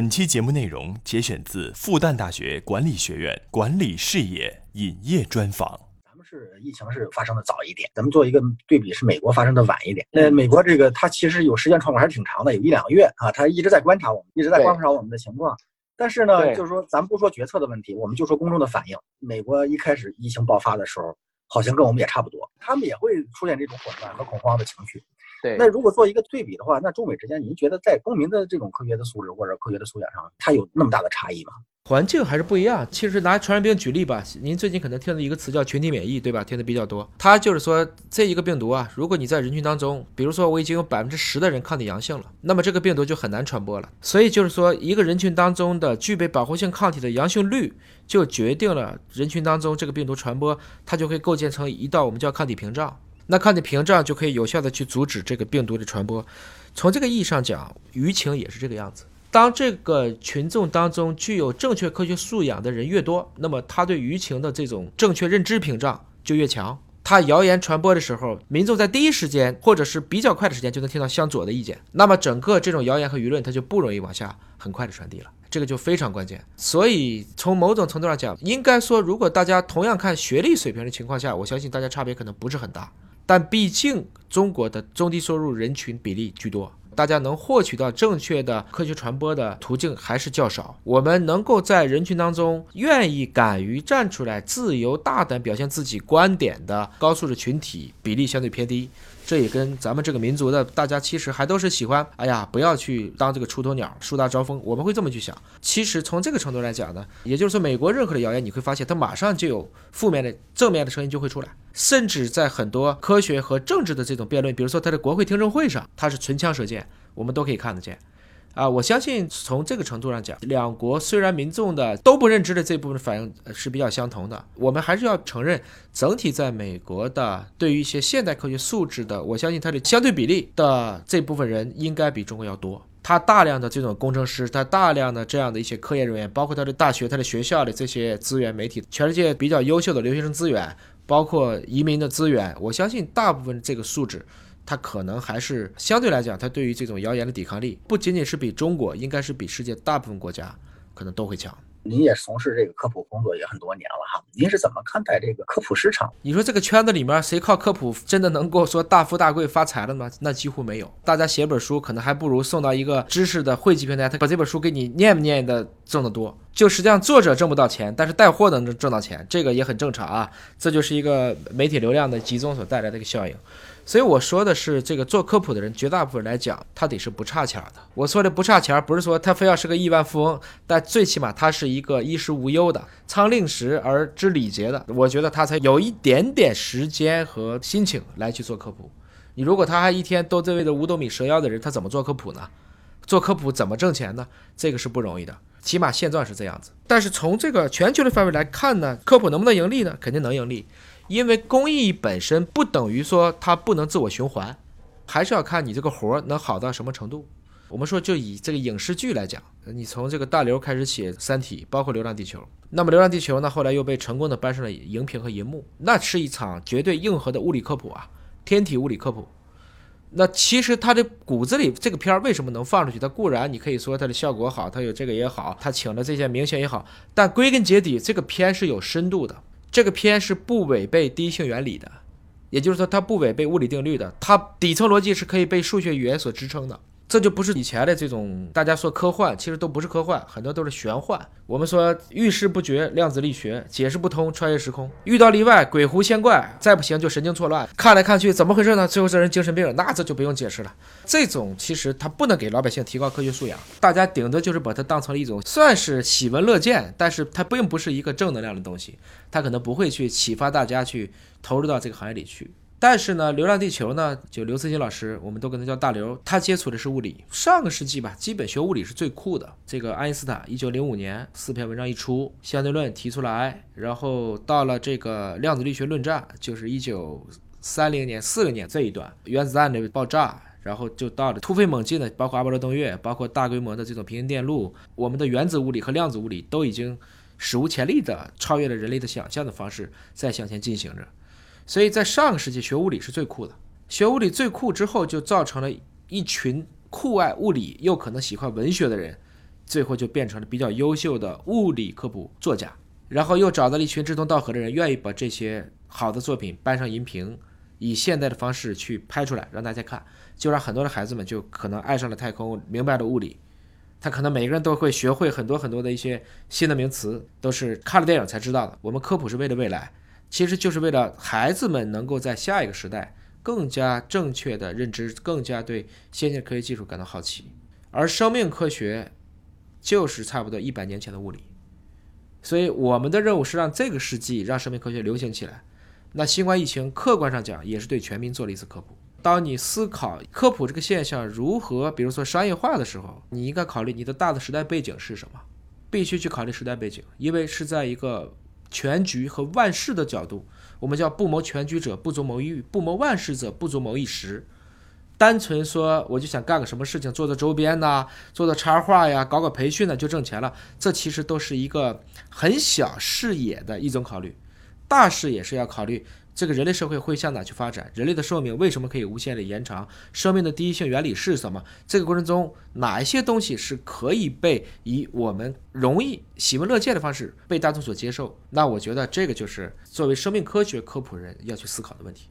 本期节目内容节选自复旦大学管理学院管理事业引业专访。咱们是疫情是发生的早一点，咱们做一个对比，是美国发生的晚一点。那，美国这个它其实有时间窗口还是挺长的，有一两个月啊，它一直在观察我们，一直在观察我们的情况。但是呢，就是说咱不说决策的问题，我们就说公众的反应。美国一开始疫情爆发的时候，好像跟我们也差不多，他们也会出现这种混乱和恐慌的情绪。对那如果做一个对比的话，那中美之间，您觉得在公民的这种科学的素质或者科学的素养上，它有那么大的差异吗？环境还是不一样。其实拿传染病举例吧，您最近可能听的一个词叫群体免疫，对吧？听的比较多。它就是说这一个病毒啊，如果你在人群当中，比如说我已经有百分之十的人抗体阳性了，那么这个病毒就很难传播了。所以就是说，一个人群当中的具备保护性抗体的阳性率，就决定了人群当中这个病毒传播，它就会构建成一道我们叫抗体屏障。那抗体屏障就可以有效的去阻止这个病毒的传播。从这个意义上讲，舆情也是这个样子。当这个群众当中具有正确科学素养的人越多，那么他对舆情的这种正确认知屏障就越强。他谣言传播的时候，民众在第一时间或者是比较快的时间就能听到向左的意见，那么整个这种谣言和舆论它就不容易往下很快的传递了，这个就非常关键。所以从某种程度上讲，应该说，如果大家同样看学历水平的情况下，我相信大家差别可能不是很大。但毕竟中国的中低收入人群比例居多，大家能获取到正确的科学传播的途径还是较少。我们能够在人群当中愿意敢于站出来、自由大胆表现自己观点的高素质群体比例相对偏低。这也跟咱们这个民族的大家其实还都是喜欢，哎呀，不要去当这个出头鸟，树大招风，我们会这么去想。其实从这个程度来讲呢，也就是说，美国任何的谣言，你会发现它马上就有负面的、正面的声音就会出来，甚至在很多科学和政治的这种辩论，比如说它的国会听证会上，它是唇枪舌剑，我们都可以看得见。啊，我相信从这个程度上讲，两国虽然民众的都不认知的这部分反应是比较相同的，我们还是要承认，整体在美国的对于一些现代科学素质的，我相信它的相对比例的这部分人应该比中国要多。他大量的这种工程师，他大量的这样的一些科研人员，包括他的大学、他的学校的这些资源、媒体，全世界比较优秀的留学生资源，包括移民的资源，我相信大部分这个素质。它可能还是相对来讲，它对于这种谣言的抵抗力，不仅仅是比中国，应该是比世界大部分国家可能都会强。您也从事这个科普工作也很多年了哈，您是怎么看待这个科普市场？你说这个圈子里面谁靠科普真的能够说大富大贵发财了吗？那几乎没有。大家写本书，可能还不如送到一个知识的汇集平台，他把这本书给你念不念的挣得多。就实际上作者挣不到钱，但是带货能挣到钱，这个也很正常啊。这就是一个媒体流量的集中所带来的一个效应。所以我说的是，这个做科普的人，绝大部分来讲，他得是不差钱的。我说的不差钱，不是说他非要是个亿万富翁，但最起码他是一个衣食无忧的、仓廪实而知礼节的。我觉得他才有一点点时间和心情来去做科普。你如果他还一天都这为着五斗米折腰的人，他怎么做科普呢？做科普怎么挣钱呢？这个是不容易的，起码现状是这样子。但是从这个全球的范围来看呢，科普能不能盈利呢？肯定能盈利。因为公益本身不等于说它不能自我循环，还是要看你这个活儿能好到什么程度。我们说，就以这个影视剧来讲，你从这个大刘开始写《三体》，包括《流浪地球》，那么《流浪地球》呢，后来又被成功的搬上了荧屏和银幕，那是一场绝对硬核的物理科普啊，天体物理科普。那其实他的骨子里，这个片儿为什么能放出去？它固然你可以说它的效果好，它有这个也好，它请了这些明星也好，但归根结底，这个片是有深度的。这个片是不违背第一性原理的，也就是说它不违背物理定律的，它底层逻辑是可以被数学语言所支撑的。这就不是以前的这种大家说科幻，其实都不是科幻，很多都是玄幻。我们说遇事不决，量子力学解释不通，穿越时空遇到例外，鬼狐仙怪，再不行就神经错乱。看来看去怎么回事呢？最后这人精神病，那这就不用解释了。这种其实它不能给老百姓提高科学素养，大家顶多就是把它当成了一种算是喜闻乐见，但是它并不是一个正能量的东西，它可能不会去启发大家去投入到这个行业里去。但是呢，《流浪地球》呢，就刘慈欣老师，我们都跟他叫大刘，他接触的是物理。上个世纪吧，基本学物理是最酷的。这个爱因斯坦，一九零五年四篇文章一出，相对论提出来，然后到了这个量子力学论战，就是一九三零年、四零年这一段，原子弹的爆炸。然后就到了突飞猛进的，包括阿波罗登月，包括大规模的这种平行电路，我们的原子物理和量子物理都已经史无前例的超越了人类的想象的方式在向前进行着。所以在上个世纪学物理是最酷的，学物理最酷之后，就造成了一群酷爱物理又可能喜欢文学的人，最后就变成了比较优秀的物理科普作家。然后又找到了一群志同道合的人，愿意把这些好的作品搬上荧屏，以现代的方式去拍出来让大家看，就让很多的孩子们就可能爱上了太空，明白了物理。他可能每个人都会学会很多很多的一些新的名词，都是看了电影才知道的。我们科普是为了未来，其实就是为了孩子们能够在下一个时代更加正确的认知，更加对先进科学技术感到好奇。而生命科学就是差不多一百年前的物理。所以我们的任务是让这个世纪让生命科学流行起来。那新冠疫情客观上讲也是对全民做了一次科普。当你思考科普这个现象如何，比如说商业化的时候，你应该考虑你的大的时代背景是什么？必须去考虑时代背景，因为是在一个全局和万事的角度，我们叫不谋全局者不足谋一域，不谋万事者不足谋一时。单纯说我就想干个什么事情，做做周边呐，做做插画呀，搞搞培训呢，就挣钱了。这其实都是一个很小视野的一种考虑，大视野是要考虑这个人类社会会向哪去发展，人类的寿命为什么可以无限的延长，生命的第一性原理是什么？这个过程中哪一些东西是可以被以我们容易喜闻乐见的方式被大众所接受？那我觉得这个就是作为生命科学科普人要去思考的问题。